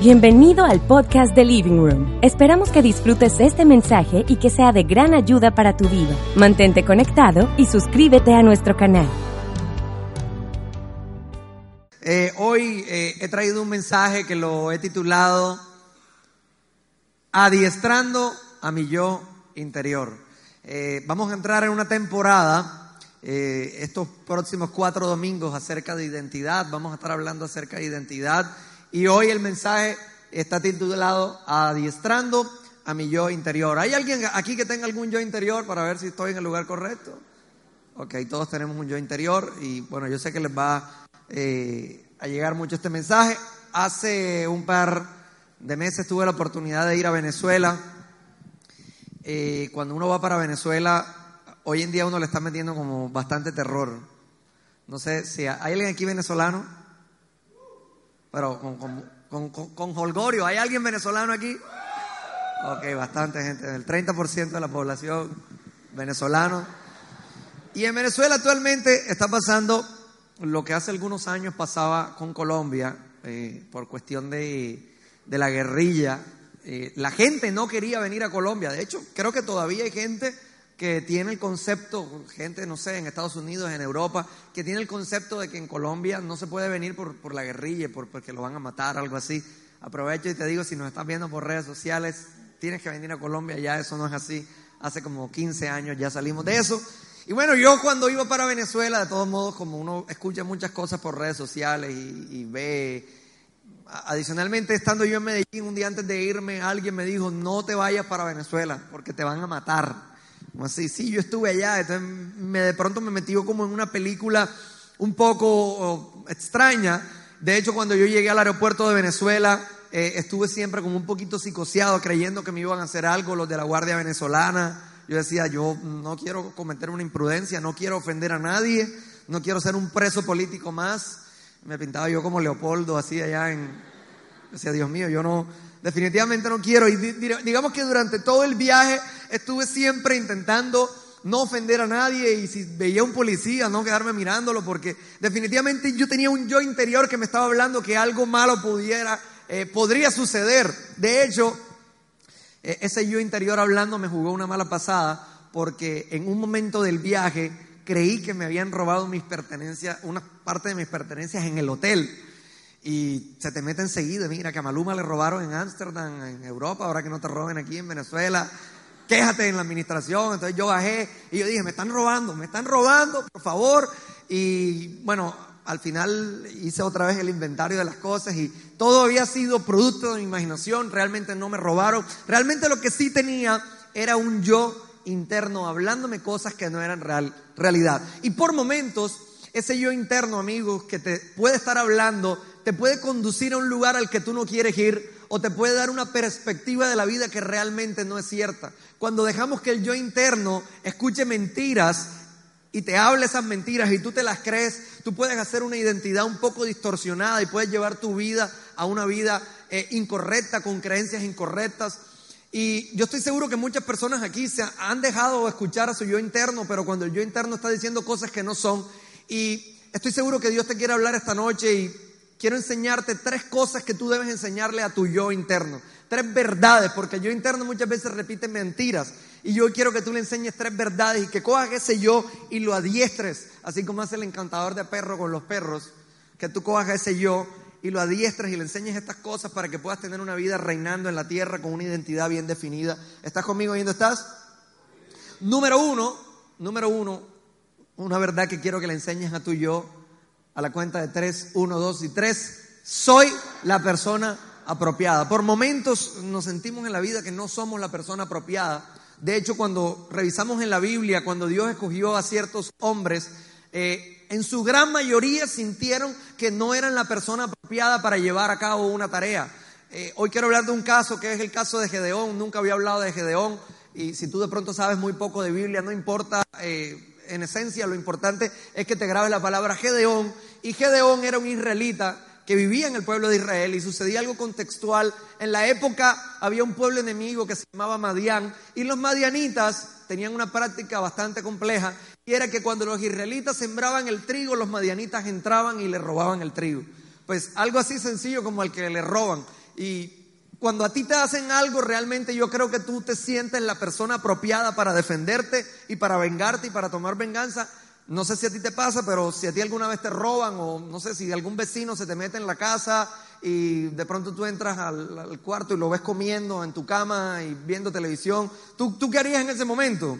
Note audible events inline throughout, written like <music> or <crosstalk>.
Bienvenido al podcast de Living Room. Esperamos que disfrutes este mensaje y que sea de gran ayuda para tu vida. Mantente conectado y suscríbete a nuestro canal. Eh, hoy eh, he traído un mensaje que lo he titulado Adiestrando a mi yo interior. Eh, vamos a entrar en una temporada, estos próximos cuatro domingos, acerca de identidad. Vamos a estar hablando acerca de identidad y hoy el mensaje está titulado Adiestrando a mi yo interior. ¿Hay alguien aquí que tenga algún yo interior para ver si estoy en el lugar correcto? Ok, todos tenemos un yo interior y bueno, yo sé que les va eh, a llegar mucho este mensaje. Hace un par de meses tuve la oportunidad de ir a Venezuela. Eh, cuando uno va para Venezuela, hoy en día uno le está metiendo como bastante terror. No sé si hay alguien aquí venezolano. Pero con, con, con, con holgorio, ¿hay alguien venezolano aquí? Ok, bastante gente, el 30% de la población venezolano. Y en Venezuela actualmente está pasando lo que hace algunos años pasaba con Colombia eh, por cuestión de, de la guerrilla. Eh, la gente no quería venir a Colombia. De hecho, creo que todavía hay gente que tiene el concepto, gente, no sé, en Estados Unidos, en Europa, que tiene el concepto de que en Colombia no se puede venir por, por la guerrilla, por, porque lo van a matar, algo así. Aprovecho y te digo, si nos estás viendo por redes sociales, tienes que venir a Colombia, ya eso no es así. Hace como 15 años ya salimos de eso. Y bueno, yo cuando iba para Venezuela, de todos modos, como uno escucha muchas cosas por redes sociales y, y ve Adicionalmente, estando yo en Medellín un día antes de irme, alguien me dijo, no te vayas para Venezuela porque te van a matar. Así, sí, yo estuve allá, me, de pronto me metió como en una película un poco extraña. De hecho, cuando yo llegué al aeropuerto de Venezuela, eh, estuve siempre como un poquito psicoseado, creyendo que me iban a hacer algo los de la Guardia Venezolana. Yo decía, yo no quiero cometer una imprudencia, no quiero ofender a nadie, no quiero ser un preso político más. Me pintaba yo como Leopoldo, así allá en... Decía, Dios mío, yo no, definitivamente no quiero. Y digamos que durante todo el viaje estuve siempre intentando no ofender a nadie y si veía un policía no quedarme mirándolo porque definitivamente yo tenía un yo interior que me estaba hablando que algo malo pudiera, eh, podría suceder. De hecho, eh, ese yo interior hablando me jugó una mala pasada porque en un momento del viaje creí que me habían robado mis pertenencias, una parte de mis pertenencias en el hotel. Y se te mete enseguida, mira que a Maluma le robaron en Ámsterdam, en Europa, ahora que no te roben aquí en Venezuela quéjate en la administración. Entonces yo bajé y yo dije, me están robando, me están robando, por favor. Y bueno, al final hice otra vez el inventario de las cosas y todo había sido producto de mi imaginación, realmente no me robaron. Realmente lo que sí tenía era un yo interno hablándome cosas que no eran real, realidad. Y por momentos, ese yo interno, amigos, que te puede estar hablando, te puede conducir a un lugar al que tú no quieres ir o te puede dar una perspectiva de la vida que realmente no es cierta. Cuando dejamos que el yo interno escuche mentiras y te hable esas mentiras y tú te las crees, tú puedes hacer una identidad un poco distorsionada y puedes llevar tu vida a una vida eh, incorrecta, con creencias incorrectas. Y yo estoy seguro que muchas personas aquí se han dejado escuchar a su yo interno, pero cuando el yo interno está diciendo cosas que no son, y estoy seguro que Dios te quiere hablar esta noche y quiero enseñarte tres cosas que tú debes enseñarle a tu yo interno. Tres verdades, porque el yo interno muchas veces repite mentiras. Y yo quiero que tú le enseñes tres verdades y que cojas ese yo y lo adiestres, así como hace el encantador de perro con los perros, que tú cojas ese yo y lo adiestres y le enseñes estas cosas para que puedas tener una vida reinando en la tierra con una identidad bien definida. ¿Estás conmigo donde estás? Número uno, número uno, una verdad que quiero que le enseñes a tu yo a la cuenta de tres, uno, dos y tres, soy la persona apropiada. Por momentos nos sentimos en la vida que no somos la persona apropiada. De hecho, cuando revisamos en la Biblia, cuando Dios escogió a ciertos hombres, eh, en su gran mayoría sintieron que no eran la persona apropiada para llevar a cabo una tarea. Eh, hoy quiero hablar de un caso que es el caso de Gedeón. Nunca había hablado de Gedeón. Y si tú de pronto sabes muy poco de Biblia, no importa. Eh, en esencia lo importante es que te grabes la palabra Gedeón. Y Gedeón era un israelita que vivía en el pueblo de Israel y sucedía algo contextual. En la época había un pueblo enemigo que se llamaba Madián y los madianitas tenían una práctica bastante compleja y era que cuando los israelitas sembraban el trigo, los madianitas entraban y le robaban el trigo. Pues algo así sencillo como el que le roban. Y cuando a ti te hacen algo, realmente yo creo que tú te sientes la persona apropiada para defenderte y para vengarte y para tomar venganza. No sé si a ti te pasa, pero si a ti alguna vez te roban o no sé si algún vecino se te mete en la casa y de pronto tú entras al, cuarto y lo ves comiendo en tu cama y viendo televisión, ¿tú, ¿tú qué harías en ese momento?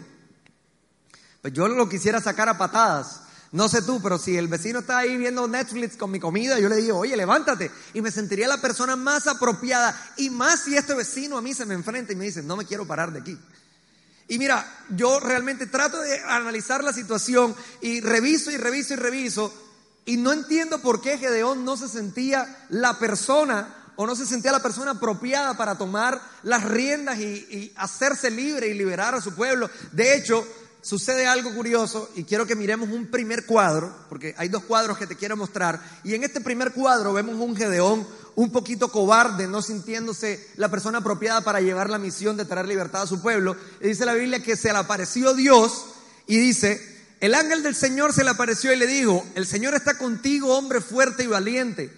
Pues yo lo quisiera sacar a patadas. No sé tú, pero si el vecino está ahí viendo Netflix con mi comida, yo le digo, oye, levántate. Y me sentiría la persona más apropiada. Y más si este vecino a mí se me enfrenta y me dice, no me quiero parar de aquí. Y mira, yo realmente trato de analizar la situación y reviso y reviso y reviso. Y no entiendo por qué Gedeón no se sentía la persona o no se sentía la persona apropiada para tomar las riendas y, hacerse libre y liberar a su pueblo. De hecho, sucede algo curioso y quiero que miremos un primer cuadro, porque hay dos cuadros que te quiero mostrar. Y en este primer cuadro vemos un Gedeón un poquito cobarde, no sintiéndose la persona apropiada para llevar la misión de traer libertad a su pueblo. Y dice la Biblia que se le apareció Dios y dice, el ángel del Señor se le apareció y le dijo, el Señor está contigo, hombre fuerte y valiente.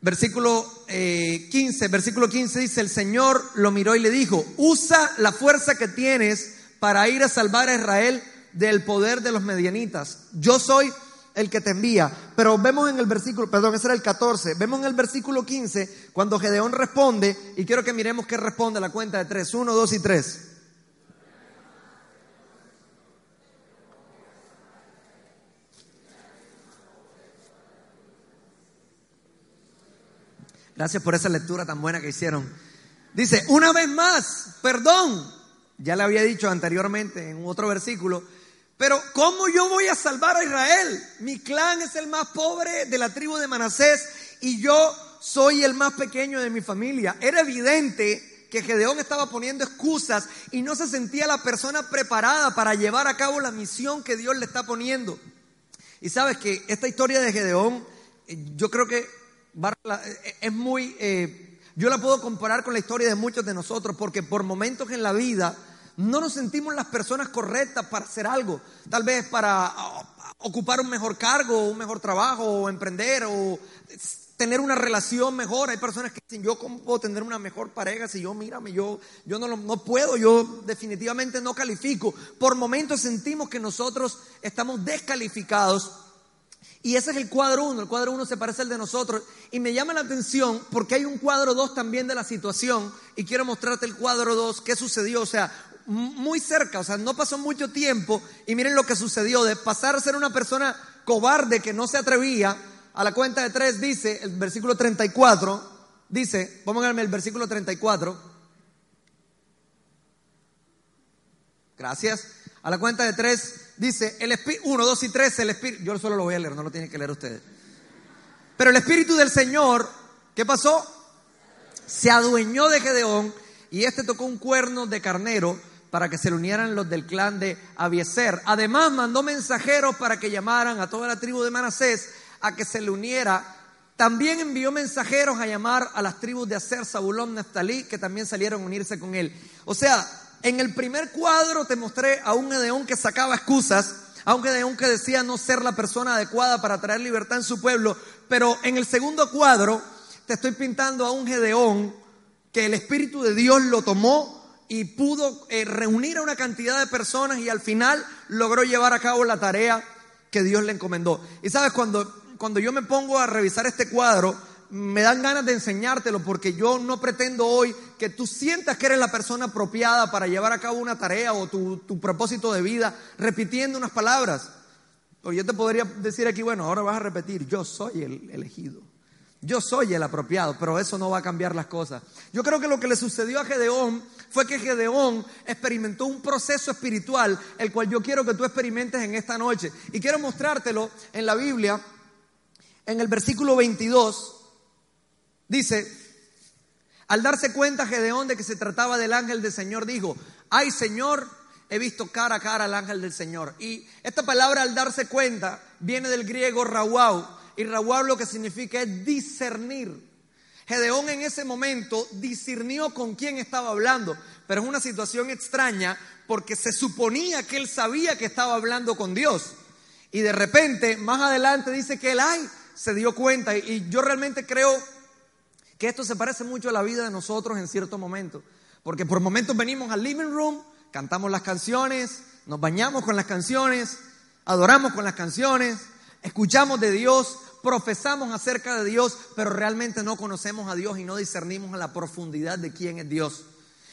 Versículo 15, eh, versículo 15 dice, el Señor lo miró y le dijo, usa la fuerza que tienes para ir a salvar a Israel del poder de los medianitas. Yo soy el que te envía. Pero vemos en el versículo, perdón, ese era el 14, vemos en el versículo 15 cuando Gedeón responde, y quiero que miremos qué responde la cuenta de tres, uno, dos y tres. Gracias por esa lectura tan buena que hicieron. Dice, una vez más, perdón, ya le había dicho anteriormente en otro versículo, pero ¿cómo yo voy a salvar a Israel? Mi clan es el más pobre de la tribu de Manasés y yo soy el más pequeño de mi familia. Era evidente que Gedeón estaba poniendo excusas y no se sentía la persona preparada para llevar a cabo la misión que Dios le está poniendo. Y sabes que esta historia de Gedeón, eh, yo creo que eh, es muy... Eh, yo la puedo comparar con la historia de muchos de nosotros porque por momentos en la vida no nos sentimos las personas correctas para hacer algo. Tal vez para ah, ocupar un mejor cargo, un mejor trabajo, o emprender, o tener una relación mejor. Hay personas que dicen, yo cómo puedo tener una mejor pareja si yo, mírame, yo, yo no, no puedo, yo definitivamente no califico. Por momentos sentimos que nosotros estamos descalificados y ese es el cuadro uno. El cuadro uno se parece al de nosotros. Y me llama la atención porque hay un cuadro dos también de la situación. Y quiero mostrarte el cuadro dos, qué sucedió. O sea, muy cerca, o sea, no pasó mucho tiempo. Y miren lo que sucedió. De pasar a ser una persona cobarde que no se atrevía, a la cuenta de tres dice, el versículo 34, dice, vamos a el versículo 34. Gracias. A la cuenta de tres dice, el espíritu, uno, dos y tres, el espíritu, yo solo lo voy a leer, no lo tienen que leer ustedes. Pero el espíritu del Señor, ¿qué pasó? Se adueñó de Gedeón y este tocó un cuerno de carnero para que se le unieran los del clan de Abieser. Además mandó mensajeros para que llamaran a toda la tribu de Manasés a que se le uniera. También envió mensajeros a llamar a las tribus de Aser, Zabulón, Neftalí, que también salieron a unirse con él. O sea, en el primer cuadro te mostré a un Gedeón que sacaba excusas, a un Gedeón que decía no ser la persona adecuada para traer libertad en su pueblo, pero en el segundo cuadro te estoy pintando a un Gedeón que el Espíritu de Dios lo tomó y pudo eh, reunir a una cantidad de personas y al final logró llevar a cabo la tarea que Dios le encomendó. Y sabes, cuando, cuando yo me pongo a revisar este cuadro, me dan ganas de enseñártelo porque yo no pretendo hoy que tú sientas que eres la persona apropiada para llevar a cabo una tarea o tu, propósito de vida repitiendo unas palabras. O yo te podría decir aquí, bueno, ahora vas a repetir, yo soy el elegido. Yo soy el apropiado, pero eso no va a cambiar las cosas. Yo creo que lo que le sucedió a Gedeón fue que Gedeón experimentó un proceso espiritual, el cual yo quiero que tú experimentes en esta noche. Y quiero mostrártelo en la Biblia, en el versículo 22. Dice, al darse cuenta Gedeón de que se trataba del ángel del Señor, dijo, ay Señor, he visto cara a cara al ángel del Señor. Y esta palabra al darse cuenta viene del griego rawau, y lo que significa es discernir. Gedeón en ese momento discernió con quién estaba hablando, pero es una situación extraña porque se suponía que él sabía que estaba hablando con Dios. Y de repente, más adelante dice que él, ay, se dio cuenta. Y yo realmente creo que esto se parece mucho a la vida de nosotros en cierto momento. Porque por momentos venimos al living room, cantamos las canciones, nos bañamos con las canciones, adoramos con las canciones, escuchamos de Dios, profesamos acerca de Dios, pero realmente no conocemos a Dios y no discernimos a la profundidad de quién es Dios.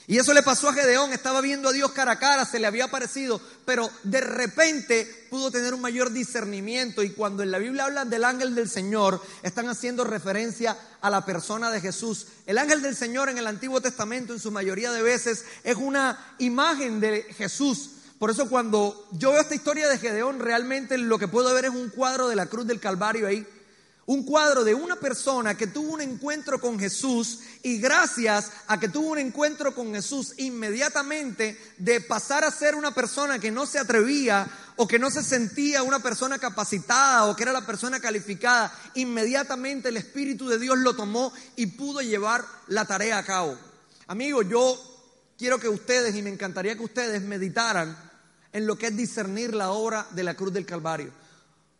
Y eso le pasó a Gedeón, estaba viendo a Dios cara a cara, se le había parecido, pero de repente pudo tener un mayor discernimiento. Y cuando en la Biblia hablan del ángel del Señor, están haciendo referencia a la persona de Jesús. El ángel del Señor en el Antiguo Testamento, en su mayoría de veces, es una imagen de Jesús. Por eso cuando yo veo esta historia de Gedeón, realmente lo que puedo ver es un cuadro de la cruz del Calvario ahí. Un cuadro de una persona que tuvo un encuentro con Jesús y gracias a que tuvo un encuentro con Jesús, inmediatamente de pasar a ser una persona que no se atrevía o que no se sentía una persona capacitada o que era la persona calificada, inmediatamente el Espíritu de Dios lo tomó y pudo llevar la tarea a cabo. Amigo, yo quiero que ustedes, y me encantaría que ustedes meditaran en lo que es discernir la obra de la cruz del Calvario.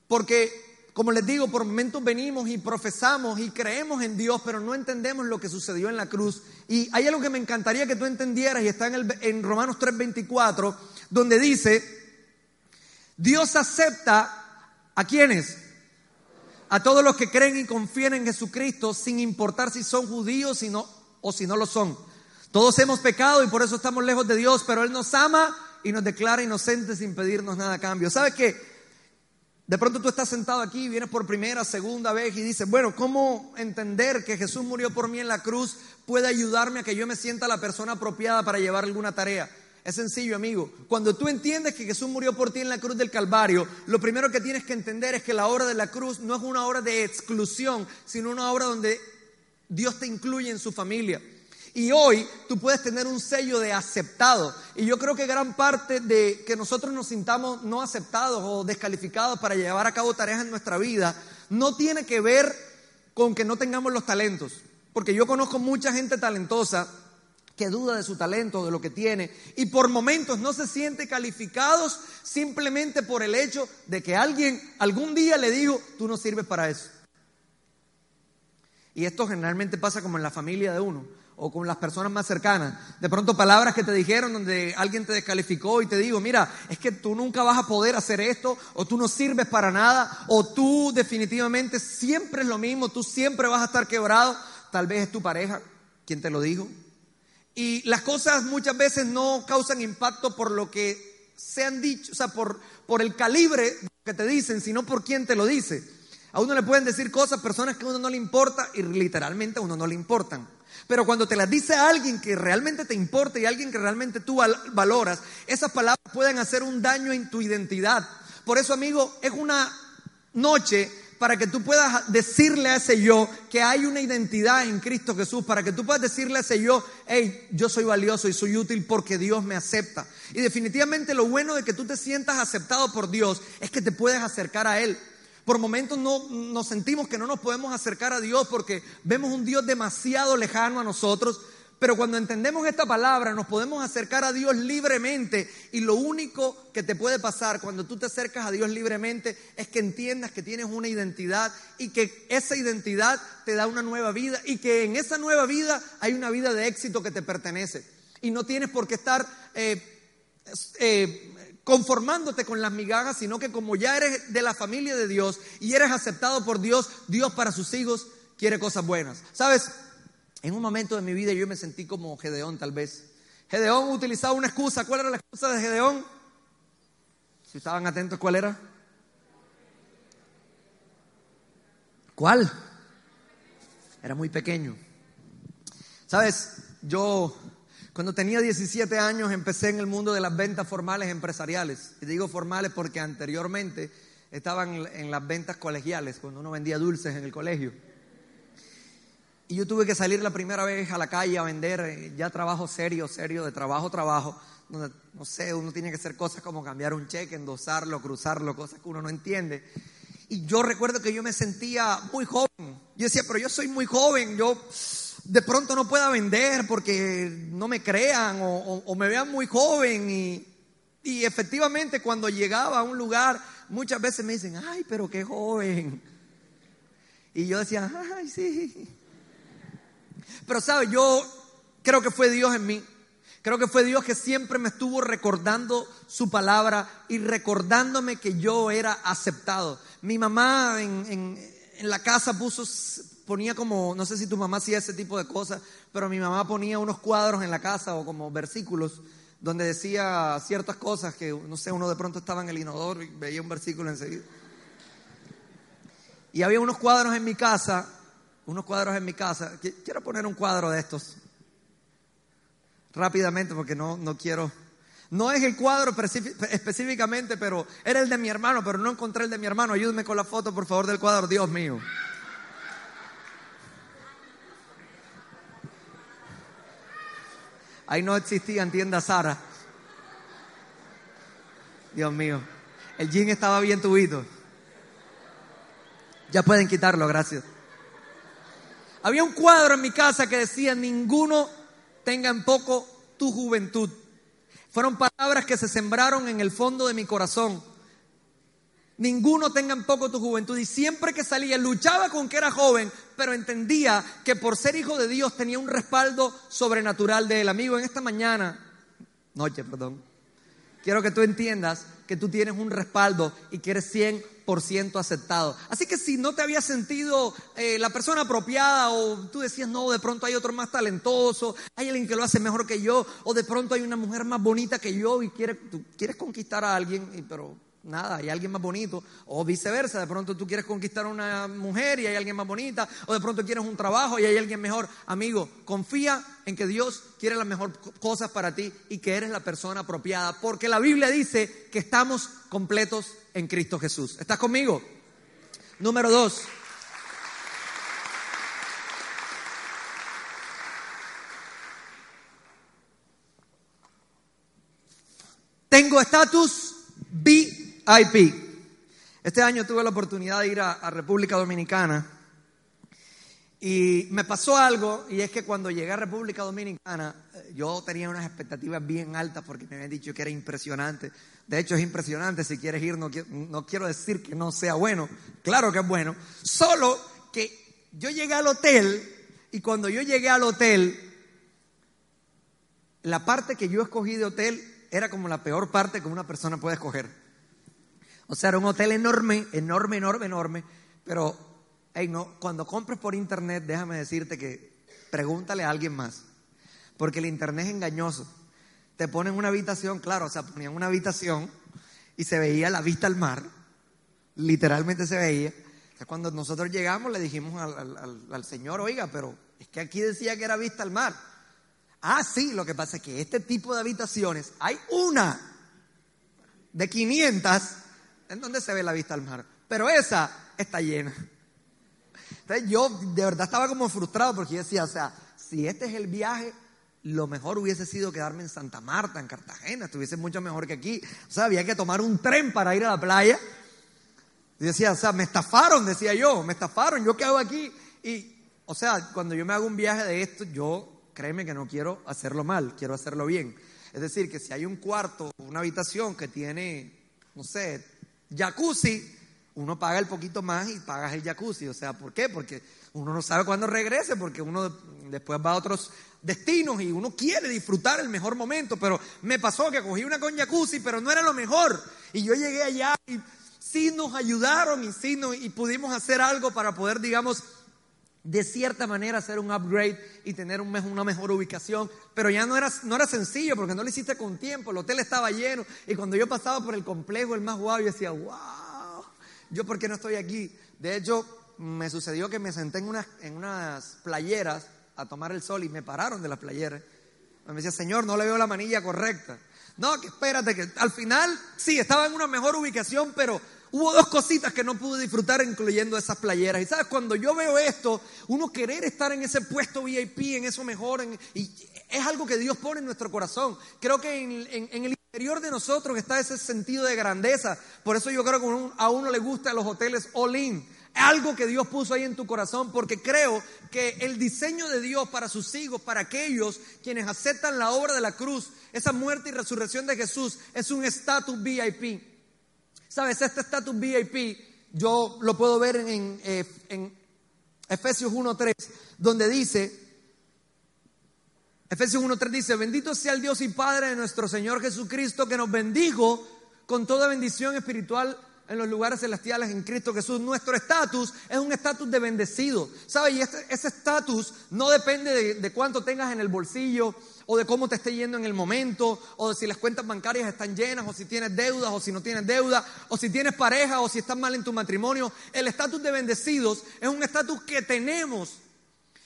Porque, como les digo, por momentos venimos y profesamos y creemos en Dios, pero no entendemos lo que sucedió en la cruz. Y hay algo que me encantaría que tú entendieras y está en, el, en Romanos 3:24, donde dice, Dios acepta a quienes, a todos los que creen y confían en Jesucristo, sin importar si son judíos o si no lo son. Todos hemos pecado y por eso estamos lejos de Dios, pero Él nos ama y nos declara inocentes sin pedirnos nada a cambio. ¿Sabes qué? De pronto tú estás sentado aquí, vienes por primera, segunda vez y dices, bueno, ¿cómo entender que Jesús murió por mí en la cruz puede ayudarme a que yo me sienta la persona apropiada para llevar alguna tarea? Es sencillo, amigo. Cuando tú entiendes que Jesús murió por ti en la cruz del Calvario, lo primero que tienes que entender es que la obra de la cruz no es una obra de exclusión, sino una obra donde Dios te incluye en su familia. Y hoy tú puedes tener un sello de aceptado. Y yo creo que gran parte de que nosotros nos sintamos no aceptados o descalificados para llevar a cabo tareas en nuestra vida no tiene que ver con que no tengamos los talentos. Porque yo conozco mucha gente talentosa que duda de su talento, de lo que tiene, y por momentos no se siente calificados simplemente por el hecho de que alguien algún día le dijo, tú no sirves para eso. Y esto generalmente pasa como en la familia de uno o con las personas más cercanas. De pronto palabras que te dijeron donde alguien te descalificó y te digo, mira, es que tú nunca vas a poder hacer esto, o tú no sirves para nada, o tú definitivamente siempre es lo mismo, tú siempre vas a estar quebrado. Tal vez es tu pareja quien te lo dijo. Y las cosas muchas veces no causan impacto por lo que se han dicho, o sea, por, por el calibre que te dicen, sino por quien te lo dice. A uno le pueden decir cosas, personas que a uno no le importa y literalmente a uno no le importan. Pero cuando te las dice alguien que realmente te importa y alguien que realmente tú valoras, esas palabras pueden hacer un daño en tu identidad. Por eso, amigo, es una noche para que tú puedas decirle a ese yo que hay una identidad en Cristo Jesús, para que tú puedas decirle a ese yo, hey, yo soy valioso y soy útil porque Dios me acepta. Y definitivamente lo bueno de que tú te sientas aceptado por Dios es que te puedes acercar a Él. Por momentos no, nos sentimos que no nos podemos acercar a Dios porque vemos un Dios demasiado lejano a nosotros. Pero cuando entendemos esta palabra nos podemos acercar a Dios libremente y lo único que te puede pasar cuando tú te acercas a Dios libremente es que entiendas que tienes una identidad y que esa identidad te da una nueva vida y que en esa nueva vida hay una vida de éxito que te pertenece. Y no tienes por qué estar eh, eh, conformándote con las migajas, sino que como ya eres de la familia de Dios y eres aceptado por Dios, Dios para sus hijos quiere cosas buenas. ¿Sabes? En un momento de mi vida yo me sentí como Gedeón tal vez. Gedeón utilizaba una excusa. ¿Cuál era la excusa de Gedeón? Si estaban atentos, ¿cuál era? ¿Cuál? Era muy pequeño. ¿Sabes? Yo cuando tenía 17 años empecé en el mundo de las ventas formales empresariales. Y digo formales porque anteriormente estaban en las ventas colegiales, cuando uno vendía dulces en el colegio. Y yo tuve que salir la primera vez a la calle a vender eh, ya trabajo serio, serio, de trabajo, trabajo, donde, no sé, uno tiene que hacer cosas como cambiar un cheque, endosarlo, cruzarlo, cosas que uno no entiende. Y yo recuerdo que yo me sentía muy joven. Yo decía, pero yo soy muy joven, yo de pronto no pueda vender porque no me crean o, me vean muy joven. Y, efectivamente cuando llegaba a un lugar, muchas veces me dicen, ay, pero qué joven. Y yo decía, ay, sí. Pero sabe, yo creo que fue Dios en mí. Creo que fue Dios que siempre me estuvo recordando su palabra y recordándome que yo era aceptado. Mi mamá en, la casa puso, ponía como, no sé si tu mamá hacía ese tipo de cosas, pero mi mamá ponía unos cuadros en la casa o como versículos donde decía ciertas cosas que, no sé, uno de pronto estaba en el inodoro y veía un versículo enseguida. Y había unos cuadros en mi casa, unos cuadros en mi casa. Quiero poner un cuadro de estos rápidamente porque no, no quiero. No es el cuadro específicamente, pero era el de mi hermano, pero no encontré el de mi hermano. Ayúdeme con la foto, por favor, del cuadro. Dios mío. Ahí no existían tiendas Sara. Dios mío. El jean estaba bien tubito. Ya pueden quitarlo, gracias. Había un cuadro en mi casa que decía, ninguno tenga en poco tu juventud. Fueron palabras que se sembraron en el fondo de mi corazón. Ninguno tenga en poco tu juventud. Y siempre que salía, luchaba con que era joven, pero entendía que por ser hijo de Dios tenía un respaldo sobrenatural de él. Amigo, en esta mañana, noche, perdón, quiero que tú entiendas que tú tienes un respaldo y que eres 100% aceptado. Así que si no te había sentido eh, la persona apropiada o tú decías, no, de pronto hay otro más talentoso, hay alguien que lo hace mejor que yo, o de pronto hay una mujer más bonita que yo y tú quieres conquistar a alguien, pero nada, hay alguien más bonito, o viceversa, de pronto tú quieres conquistar a una mujer y hay alguien más bonita, o de pronto quieres un trabajo y hay alguien mejor. Amigo, confía en que Dios quiere las mejores cosas para ti y que eres la persona apropiada, porque la Biblia dice que estamos completos en Cristo Jesús. ¿Estás conmigo? Número dos. Tengo estatus IP. Este año tuve la oportunidad de ir a, República Dominicana y me pasó algo y es que cuando llegué a República Dominicana eh, yo tenía unas expectativas bien altas porque me habían dicho que era impresionante. De hecho es impresionante, si quieres ir no, no quiero decir que no sea bueno, claro que es bueno, solo que yo llegué al hotel y cuando yo llegué al hotel, la parte que yo escogí de hotel era como la peor parte que una persona puede escoger. O sea, era un hotel enorme, enorme, enorme, enorme. Pero no, cuando compres por internet, déjame decirte que pregúntale a alguien más. Porque el internet es engañoso. Te ponen una habitación, claro, o sea, ponían una habitación y se veía la vista al mar. Literalmente se veía. cuando nosotros llegamos le dijimos al, al Señor, oiga, pero es que aquí decía que era vista al mar. Ah, sí, lo que pasa es que este tipo de habitaciones, hay una de 500 en donde se ve la vista al mar. Pero esa está llena. Entonces yo de verdad estaba como frustrado porque yo decía, o sea, si este es el viaje, lo mejor hubiese sido quedarme en Santa Marta, en Cartagena, estuviese mucho mejor que aquí. O sea, había que tomar un tren para ir a la playa. Decía, o sea, me estafaron, decía yo, me estafaron, yo qué hago aquí. Y, o sea, cuando yo me hago un viaje de esto, yo créeme que no quiero hacerlo mal, quiero hacerlo bien. Es decir, que si hay un cuarto, una habitación que tiene, no sé, jacuzzi, uno paga el poquito más y pagas el jacuzzi. O sea, ¿por qué? Porque uno no sabe cuándo regrese, porque uno después va a otros destinos y uno quiere disfrutar el mejor momento. Pero me pasó que cogí una con jacuzzi, pero no era lo mejor. Y yo llegué allá y sí nos ayudaron y sí y pudimos hacer algo para poder, digamos, de cierta manera hacer un upgrade y tener una mejor ubicación, pero ya no era, no era sencillo porque no lo hiciste con tiempo, el hotel estaba lleno y cuando yo pasaba por el complejo, el más guau, yo decía, wow, yo por qué no estoy aquí. De hecho, me sucedió que me senté en unas, en unas playeras a tomar el sol y me pararon de las playeras. Me decía, Señor, no le veo la manilla correcta. No, que espérate, que al final sí, estaba en una mejor ubicación, pero Hubo dos cositas que no pude disfrutar, incluyendo esas playeras. Y sabes, cuando yo veo esto, uno querer estar en ese puesto VIP, en eso mejor, y es algo que Dios pone en nuestro corazón. Creo que en, el interior de nosotros está ese sentido de grandeza. Por eso yo creo que a uno le gustan los hoteles all in. Algo que Dios puso ahí en tu corazón, porque creo que el diseño de Dios para sus hijos, para aquellos quienes aceptan la obra de la cruz, esa muerte y resurrección de Jesús, es un estatus VIP. Sabes, este estatus VIP yo lo puedo ver en, en, eh, en Efesios 1.3, donde dice Efesios 1.3 dice, bendito sea el Dios y Padre de nuestro Señor Jesucristo que nos bendijo con toda bendición espiritual en los lugares celestiales en Cristo Jesús. Nuestro estatus es un estatus de bendecido. ¿Sabes? Y este, ese estatus no depende de, de, cuánto tengas en el bolsillo o de cómo te esté yendo en el momento o de si las cuentas bancarias están llenas o si tienes deudas o si no tienes deuda o si tienes pareja o si estás mal en tu matrimonio. El estatus de bendecidos es un estatus que tenemos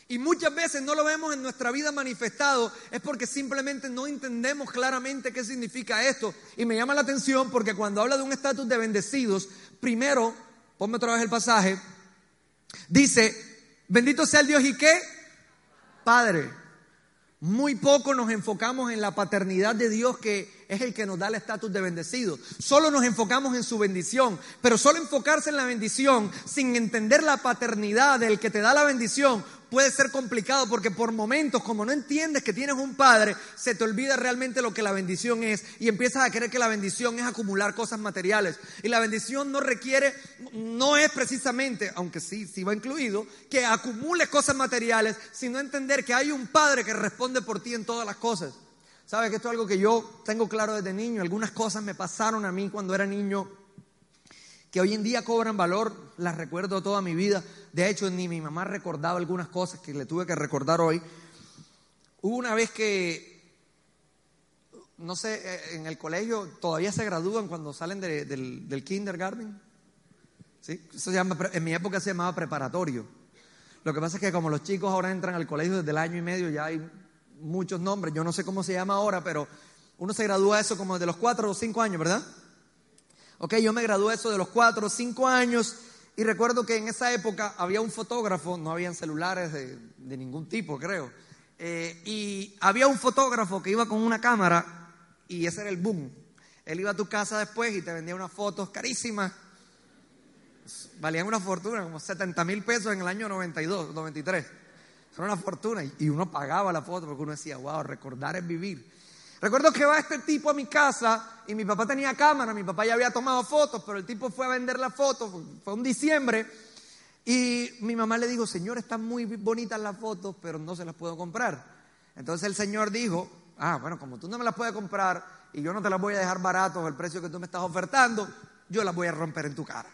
y muchas veces no lo vemos en nuestra vida manifestado, es porque simplemente no entendemos claramente qué significa esto. Y me llama la atención porque cuando habla de un estatus de bendecidos, primero, ponme otra vez el pasaje, dice, bendito sea el Dios y qué? Padre. Muy poco nos enfocamos en la paternidad de Dios que es el que nos da el estatus de bendecido. Solo nos enfocamos en su bendición, pero solo enfocarse en la bendición sin entender la paternidad del que te da la bendición puede ser complicado porque por momentos, como no entiendes que tienes un padre, se te olvida realmente lo que la bendición es y empiezas a creer que la bendición es acumular cosas materiales. Y la bendición no requiere, no es precisamente, aunque sí, sí va incluido, que acumules cosas materiales, sino entender que hay un padre que responde por ti en todas las cosas. Sabes que esto es algo que yo tengo claro desde niño. Algunas cosas me pasaron a mí cuando era niño que hoy en día cobran valor, las recuerdo toda mi vida. De hecho, ni mi mamá recordaba algunas cosas que le tuve que recordar hoy. Hubo una vez que, no sé, eh, en el colegio todavía se gradúan cuando salen del, kindergarten. ¿Sí? Eso se llama, en mi época se llamaba preparatorio. Lo que pasa es que como los chicos ahora entran al colegio desde el año y medio, ya hay muchos nombres. Yo no sé cómo se llama ahora, pero uno se gradúa eso como de los cuatro o cinco años, ¿verdad? Ok, yo me gradué eso de los cuatro o cinco años y recuerdo que en esa época había un fotógrafo, no habían celulares de, ningún tipo, creo. Eh, y había un fotógrafo que iba con una cámara y ese era el boom. Él iba a tu casa después y te vendía unas fotos carísimas. Valían una fortuna, como 70 mil pesos en el año 92, 93. Era una fortuna y uno pagaba la foto porque uno decía, wow, recordar es vivir. Recuerdo que va este tipo a mi casa y mi papá tenía cámara, mi papá ya había tomado fotos, pero el tipo fue a vender las fotos, fue un diciembre, y mi mamá le dijo, señor, están muy bonitas las fotos, pero no se las puedo comprar. Entonces el señor dijo, ah, bueno, como tú no me las puedes comprar y yo no te las voy a dejar barato el precio que tú me estás ofertando, yo las voy a romper en tu cara.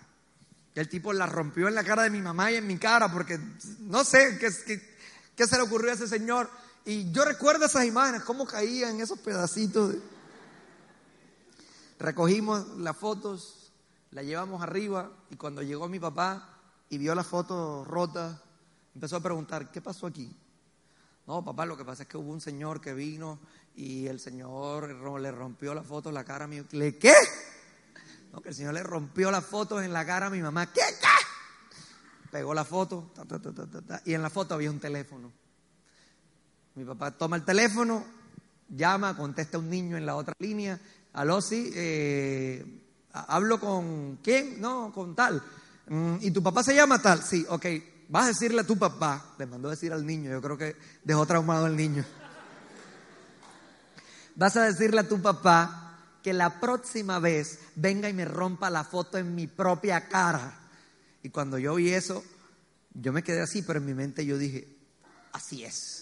Y el tipo las rompió en la cara de mi mamá y en mi cara, porque no sé qué, qué se le ocurrió a ese señor. Y yo recuerdo esas imágenes, cómo caían esos pedacitos. Recogimos las fotos, las llevamos arriba y cuando llegó mi papá y vio la foto rota, empezó a preguntar, ¿qué pasó aquí? No, papá, lo que pasa es que hubo un señor que vino y el señor le rompió la foto en la cara a mi ¿Le qué? No, que el señor le rompió las fotos en la cara a mi mamá. ¿Qué? ¿Qué? Pegó la foto y en la foto había un teléfono. Mi papá toma el teléfono, llama, contesta un niño en la otra línea. Aló, sí, eh, hablo con quién? No, con tal. Mm, ¿Y tu papá se llama tal? Sí, ok. Vas a decirle a tu papá, le mandó a decir al niño, yo creo que dejó traumado al niño. Vas a decirle a tu papá que la próxima vez venga y me rompa la foto en mi propia cara. Y cuando yo vi eso, yo me quedé así, pero en mi mente yo dije, así es.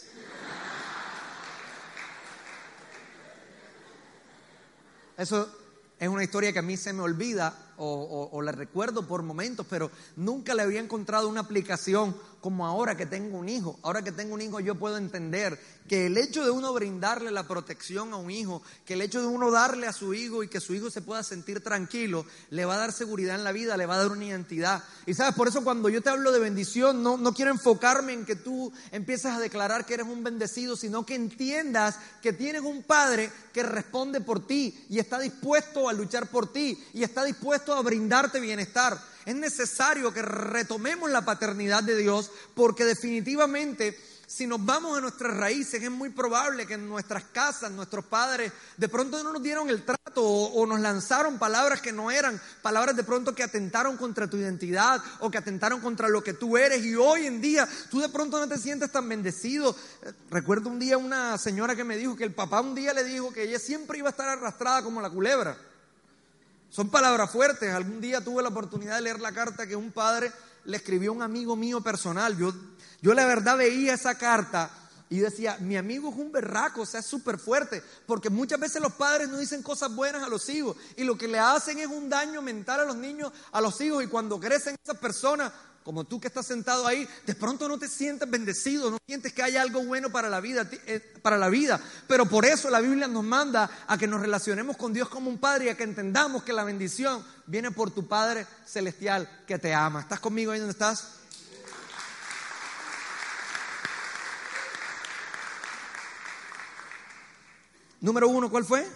Eso es una historia que a mí se me olvida o, la recuerdo por momentos, pero nunca le había encontrado una aplicación como ahora que tengo un hijo. Ahora que tengo un hijo yo puedo entender que el hecho de uno brindarle la protección a un hijo, que el hecho de uno darle a su hijo y que su hijo se pueda sentir tranquilo, le va a dar seguridad en la vida, le va a dar una identidad. Y sabes, por eso cuando yo te hablo de bendición, no, no quiero enfocarme en que tú empieces a declarar que eres un bendecido, sino que entiendas que tienes un padre que responde por ti y está dispuesto a luchar por ti y está dispuesto a brindarte bienestar. Es necesario que retomemos la paternidad de Dios porque definitivamente si nos vamos a nuestras raíces, es muy probable que en nuestras casas, nuestros padres, de pronto no nos dieron el trato o, nos lanzaron palabras que no eran, palabras de pronto que atentaron contra tu identidad o que atentaron contra lo que tú eres. Y hoy en día tú de pronto no te sientes tan bendecido. Recuerdo un día una señora que me dijo que el papá un día le dijo que ella siempre iba a estar arrastrada como la culebra. Son palabras fuertes. Algún día tuve la oportunidad de leer la carta que un padre le escribió a un amigo mío personal. Yo, yo la verdad veía esa carta Y decía, mi amigo es un berraco, o sea, es súper fuerte, porque muchas veces los padres no dicen cosas buenas a los hijos y lo que le hacen es un daño mental a los niños, a los hijos, y cuando crecen esas personas, como tú que estás sentado ahí, de pronto no te sientes bendecido, no sientes que hay algo bueno para la vida, eh, para la vida. Pero por eso la Biblia nos manda a que nos relacionemos con Dios como un padre y a que entendamos que la bendición viene por tu Padre celestial que te ama. ¿Estás conmigo ahí donde estás? Número uno, ¿cuál fue?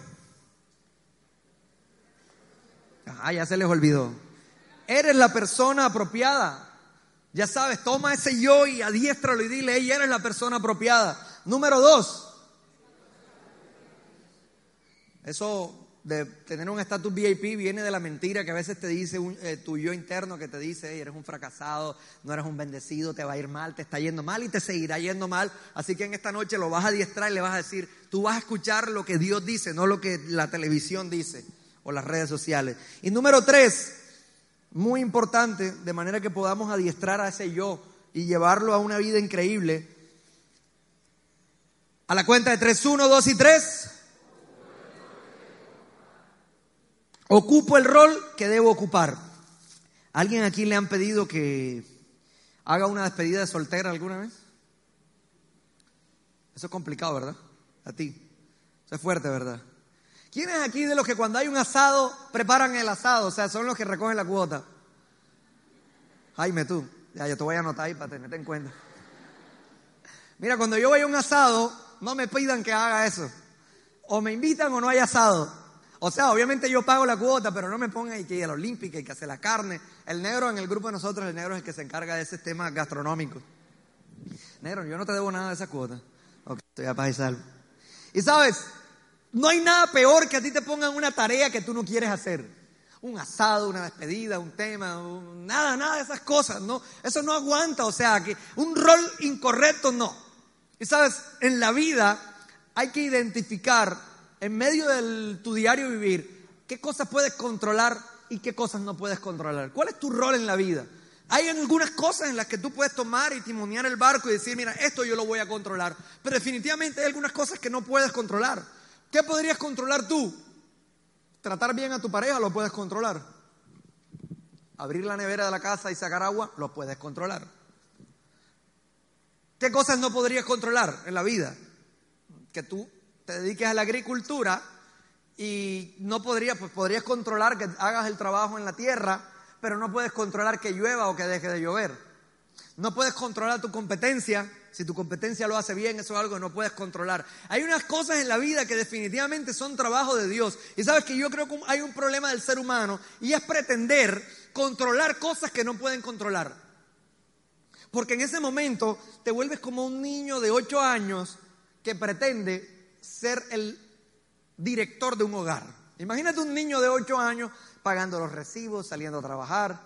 Ah, ya se les olvidó. Eres la persona apropiada. Ya sabes, toma ese yo y adiéstralo y dile, ella eres la persona apropiada. Número dos. Eso de tener un estatus VIP viene de la mentira que a veces te dice eh, tu yo interno que te dice, eres un fracasado, no eres un bendecido, te va a ir mal, te está yendo mal y te seguirá yendo mal. Así que en esta noche lo vas a adiestrar y le vas a decir, tú vas a escuchar lo que Dios dice, no lo que la televisión dice o las redes sociales. Y número tres, muy importante, de manera que podamos adiestrar a ese yo y llevarlo a una vida increíble. A la cuenta de tres, uno, dos y tres. Ocupo el rol que debo ocupar. ¿Alguien aquí le han pedido que haga una despedida de soltera alguna vez? Eso es complicado, ¿verdad? A ti. Eso es fuerte, ¿verdad? ¿Quiénes aquí de los que cuando hay un asado preparan el asado? O sea, son los que recogen la cuota. Jaime, tú. Ya, yo te voy a anotar ahí para tenerte en cuenta. Mira, cuando yo voy a un asado, no me pidan que haga eso. O me invitan o no hay asado. O sea, obviamente yo pago la cuota, pero no me pongan que ir a la olímpica y que hace la carne. El negro en el grupo de nosotros, el negro es el que se encarga de ese tema gastronómico. Negro, yo no te debo nada de esa cuota. Ok, estoy a paz y salvo. Y sabes, no hay nada peor que a ti te pongan una tarea que tú no quieres hacer. Un asado, una despedida, un tema, nada, nada de esas cosas, ¿no? Eso no aguanta, o sea, que un rol incorrecto no. Y sabes, en la vida hay que identificar en medio de tu diario vivir, qué cosas puedes controlar y qué cosas no puedes controlar. ¿Cuál es tu rol en la vida? Hay algunas cosas en las que tú puedes tomar y timonear el barco y decir, mira, esto yo lo voy a controlar. Pero definitivamente hay algunas cosas que no puedes controlar. ¿Qué podrías controlar tú? Tratar bien a tu pareja lo puedes controlar. Abrir la nevera de la casa y sacar agua lo puedes controlar. ¿Qué cosas no podrías controlar en la vida? Que tú te dediques a la agricultura y no podrías, pues podrías controlar que hagas el trabajo en la tierra, pero no puedes controlar que llueva o que deje de llover. No puedes controlar tu competencia. Si tu competencia lo hace bien, eso es algo que no puedes controlar. Hay unas cosas en la vida que definitivamente son trabajo de Dios. Y sabes que yo creo que hay un problema del ser humano y es pretender controlar cosas que no pueden controlar. Porque en ese momento te vuelves como un niño de 8 años que pretende ser el director de un hogar. Imagínate un niño de 8 años pagando los recibos, saliendo a trabajar.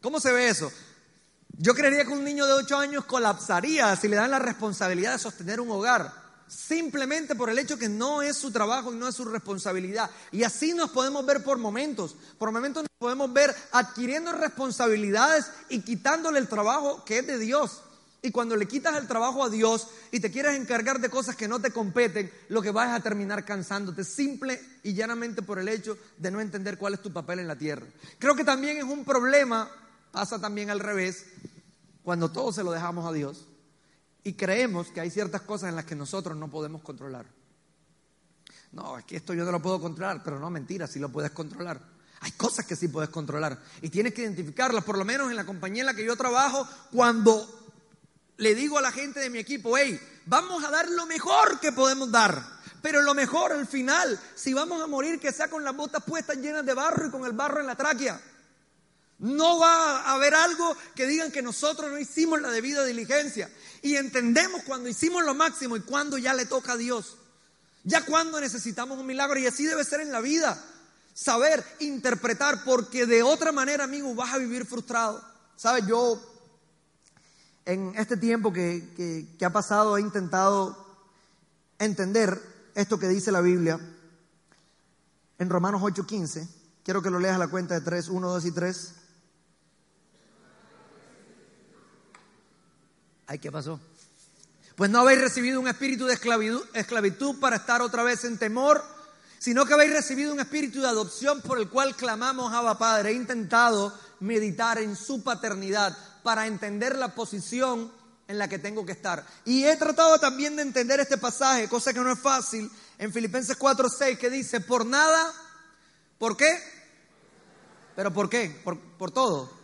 ¿Cómo se ve eso? Yo creería que un niño de 8 años colapsaría si le dan la responsabilidad de sostener un hogar, simplemente por el hecho que no es su trabajo y no es su responsabilidad. Y así nos podemos ver por momentos. Por momentos nos podemos ver adquiriendo responsabilidades y quitándole el trabajo que es de Dios. Y cuando le quitas el trabajo a Dios y te quieres encargar de cosas que no te competen, lo que vas a terminar cansándote, simple y llanamente por el hecho de no entender cuál es tu papel en la tierra. Creo que también es un problema, pasa también al revés, cuando todo se lo dejamos a Dios y creemos que hay ciertas cosas en las que nosotros no podemos controlar. No, es que esto yo no lo puedo controlar, pero no, mentira, sí lo puedes controlar. Hay cosas que sí puedes controlar y tienes que identificarlas, por lo menos en la compañía en la que yo trabajo, cuando le digo a la gente de mi equipo, hey, vamos a dar lo mejor que podemos dar. Pero lo mejor al final, si vamos a morir, que sea con las botas puestas llenas de barro y con el barro en la tráquea. No va a haber algo que digan que nosotros no hicimos la debida diligencia. Y entendemos cuando hicimos lo máximo y cuando ya le toca a Dios. Ya cuando necesitamos un milagro. Y así debe ser en la vida. Saber interpretar, porque de otra manera, amigo, vas a vivir frustrado. ¿Sabes? Yo en este tiempo que, ha pasado he intentado entender esto que dice la Biblia en Romanos 8:15. Quiero que lo leas a la cuenta de 3, 1, 2 y 3. Ay, ¿qué pasó? Pues no habéis recibido un espíritu de esclavitud, para estar otra vez en temor, sino que habéis recibido un espíritu de adopción por el cual clamamos Abba Padre. He intentado meditar en su paternidad para entender la posición en la que tengo que estar. Y he tratado también de entender este pasaje, cosa que no es fácil, en Filipenses 4:6 que dice, por nada, ¿por qué? ¿Pero por qué? ¿Por, por todo?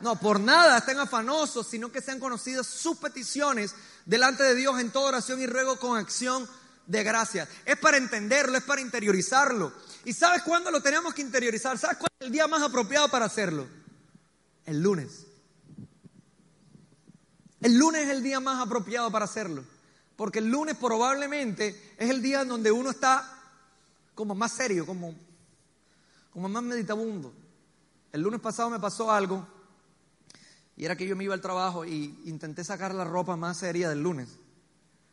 No, por nada estén afanosos, sino que sean conocidas sus peticiones delante de Dios en toda oración y ruego con acción de gracias. Es para entenderlo, es para interiorizarlo. ¿Y sabes cuándo lo tenemos que interiorizar? ¿Sabes cuál es el día más apropiado para hacerlo? El lunes. El lunes es el día más apropiado para hacerlo. Porque el lunes probablemente es el día en donde uno está como más serio, como, como más meditabundo. El lunes pasado me pasó algo y era que yo me iba al trabajo y intenté sacar la ropa más seria del lunes.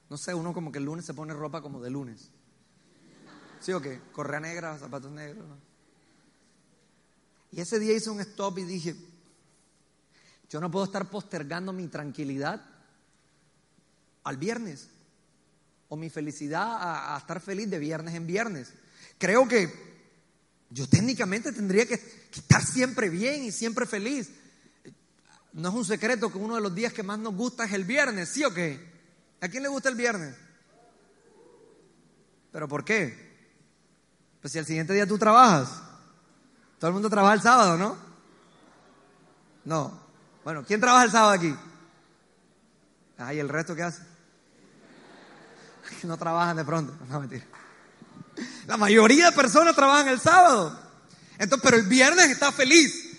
No sé, uno como que el lunes se pone ropa como de lunes. ¿Sí o qué? Correa negra, zapatos negros. Y ese día hice un stop y dije, yo no puedo estar postergando mi tranquilidad al viernes o mi felicidad a, estar feliz de viernes en viernes. Creo que yo técnicamente tendría que, que estar siempre bien y siempre feliz. No es un secreto que uno de los días que más nos gusta es el viernes, ¿sí o qué? ¿A quién le gusta el viernes? ¿Pero por qué? Pues si al siguiente día tú trabajas. Todo el mundo trabaja el sábado, ¿no? No. Bueno, ¿quién trabaja el sábado aquí? Ay, ¿el resto qué hace? <laughs> No trabajan de pronto. <laughs> No, mentira. La mayoría de personas trabajan el sábado. Entonces, pero el viernes está feliz.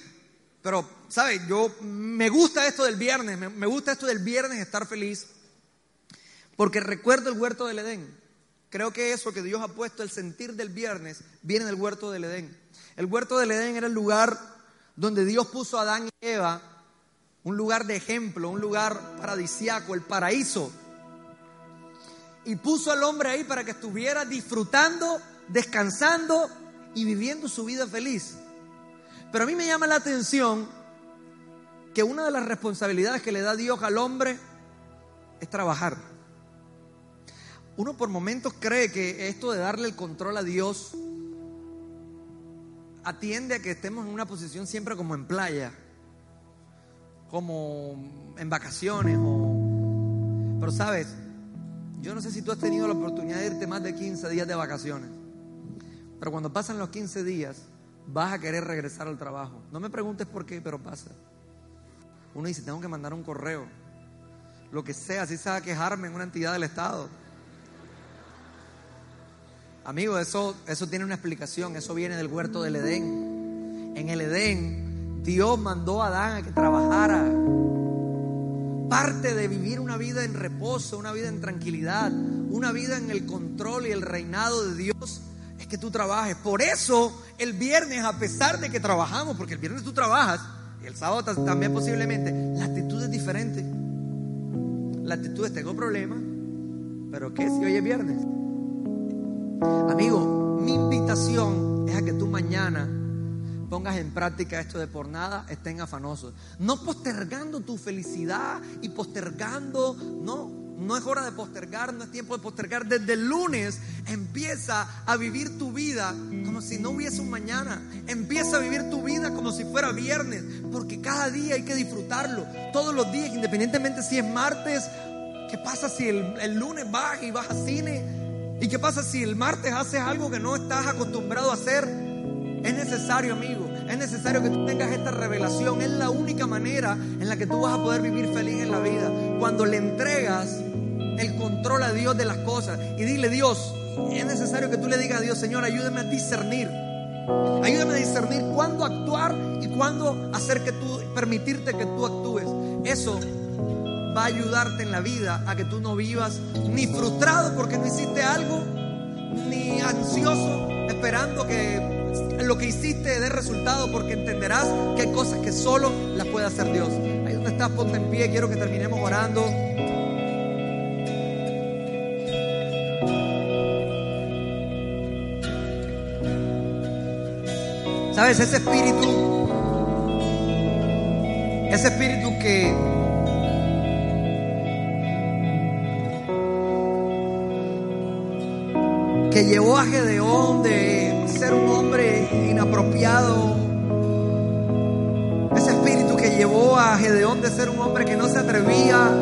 Pero, ¿sabes? Yo me gusta esto del viernes. Me, me gusta esto del viernes estar feliz. Porque recuerdo el huerto del Edén. Creo que eso que Dios ha puesto, el sentir del viernes, viene del huerto del Edén. El huerto del Edén era el lugar donde Dios puso a Adán y Eva un lugar de ejemplo, un lugar paradisiaco, el paraíso. Y puso al hombre ahí para que estuviera disfrutando, descansando y viviendo su vida feliz. Pero a mí me llama la atención que una de las responsabilidades que le da Dios al hombre es trabajar. Uno por momentos cree que esto de darle el control a Dios atiende a que estemos en una posición siempre como en playa como en vacaciones. Pero sabes, yo no sé si tú has tenido la oportunidad de irte más de 15 días de vacaciones, pero cuando pasan los 15 días vas a querer regresar al trabajo. No me preguntes por qué, pero pasa. Uno dice, tengo que mandar un correo, lo que sea, si se va a quejarme en una entidad del Estado. Amigo, eso, eso tiene una explicación, eso viene del huerto del Edén. En el Edén Dios mandó a Adán a que trabajara. Parte de vivir una vida en reposo, una vida en tranquilidad, una vida en el control y el reinado de Dios es que tú trabajes. Por eso el viernes, a pesar de que trabajamos, porque el viernes tú trabajas el sábado también posiblemente, la actitud es diferente. La actitud es tengo problemas, pero ¿qué si hoy es viernes? Amigo, mi invitación es a que tú mañana pongas en práctica esto de por nada estén afanosos. No postergando tu felicidad y postergando, no, no es hora de postergar, no es tiempo de postergar. Desde el lunes empieza a vivir tu vida como si no hubiese un mañana. Empieza a vivir tu vida como si fuera viernes, porque cada día hay que disfrutarlo. Todos los días, independientemente si es martes, ¿qué pasa si el, lunes vas y vas a cine? ¿Y qué pasa si el martes haces algo que no estás acostumbrado a hacer? Es necesario, amigo, es necesario que tú tengas esta revelación. Es la única manera en la que tú vas a poder vivir feliz en la vida. Cuando le entregas el control a Dios de las cosas y dile, Dios, es necesario que tú le digas a Dios, Señor, ayúdame a discernir. Ayúdame a discernir cuándo actuar y cuándo hacer que tú, permitirte que tú actúes. Eso va a ayudarte en la vida a que tú no vivas ni frustrado porque no hiciste algo, ni ansioso esperando que lo que hiciste dé resultado porque entenderás que hay cosas que solo las puede hacer Dios. Ahí donde estás, ponte en pie, quiero que terminemos orando. ¿Sabes? Ese espíritu, ese espíritu que que llevó a Gedeón de ser un hombre inapropiado, ese espíritu que llevó a Gedeón de ser un hombre que no se atrevía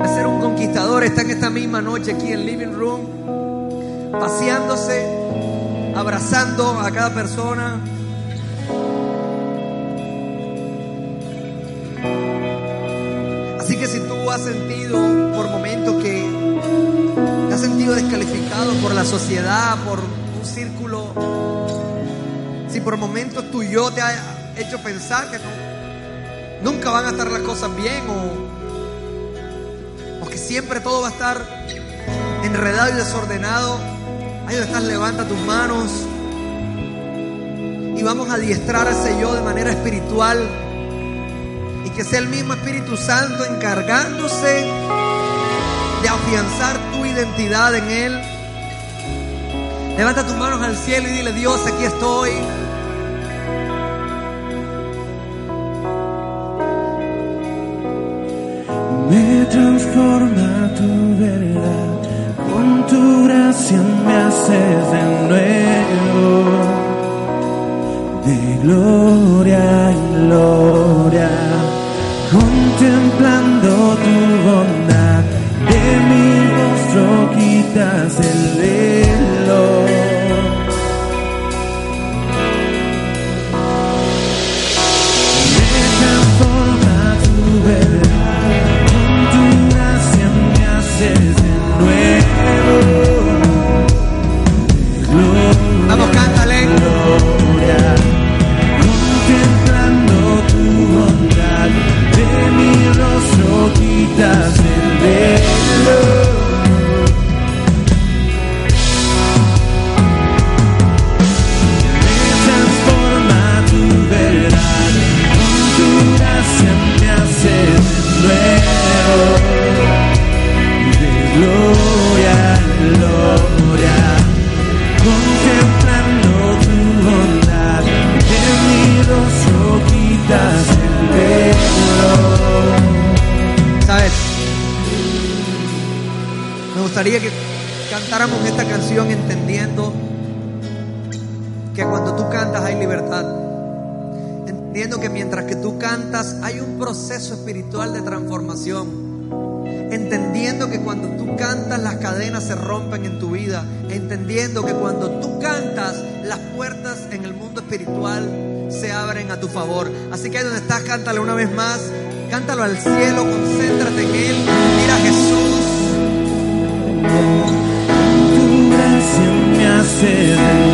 a ser un conquistador, está en esta misma noche aquí en el Living Room, paseándose, abrazando a cada persona. Has sentido por momentos que te has sentido descalificado por la sociedad, por un círculo, si por momentos tu yo te ha hecho pensar que nunca van a estar las cosas bien o, que siempre todo va a estar enredado y desordenado, ahí donde estás, levanta tus manos y vamos a adiestrar a ese yo de manera espiritual que sea el mismo Espíritu Santo encargándose de afianzar tu identidad en Él. Levanta tus manos al cielo y dile, Dios, aquí estoy. Me transforma tu verdad, con tu gracia me haces de nuevo, de gloria en gloria, contemplando tu bondad, de mi rostro quitas el velo. Rostro Me gustaría que cantáramos esta canción entendiendo que cuando tú cantas hay libertad. Entendiendo que mientras que tú cantas hay un proceso espiritual de transformación. Entendiendo que cuando tú cantas las cadenas se rompen en tu vida. Entendiendo que cuando tú cantas las puertas en el mundo espiritual se abren a tu favor. Así que ahí donde estás, cántale una vez más. Cántalo al cielo, concéntrate en Él. Mira a Jesús. Tu gracia me hace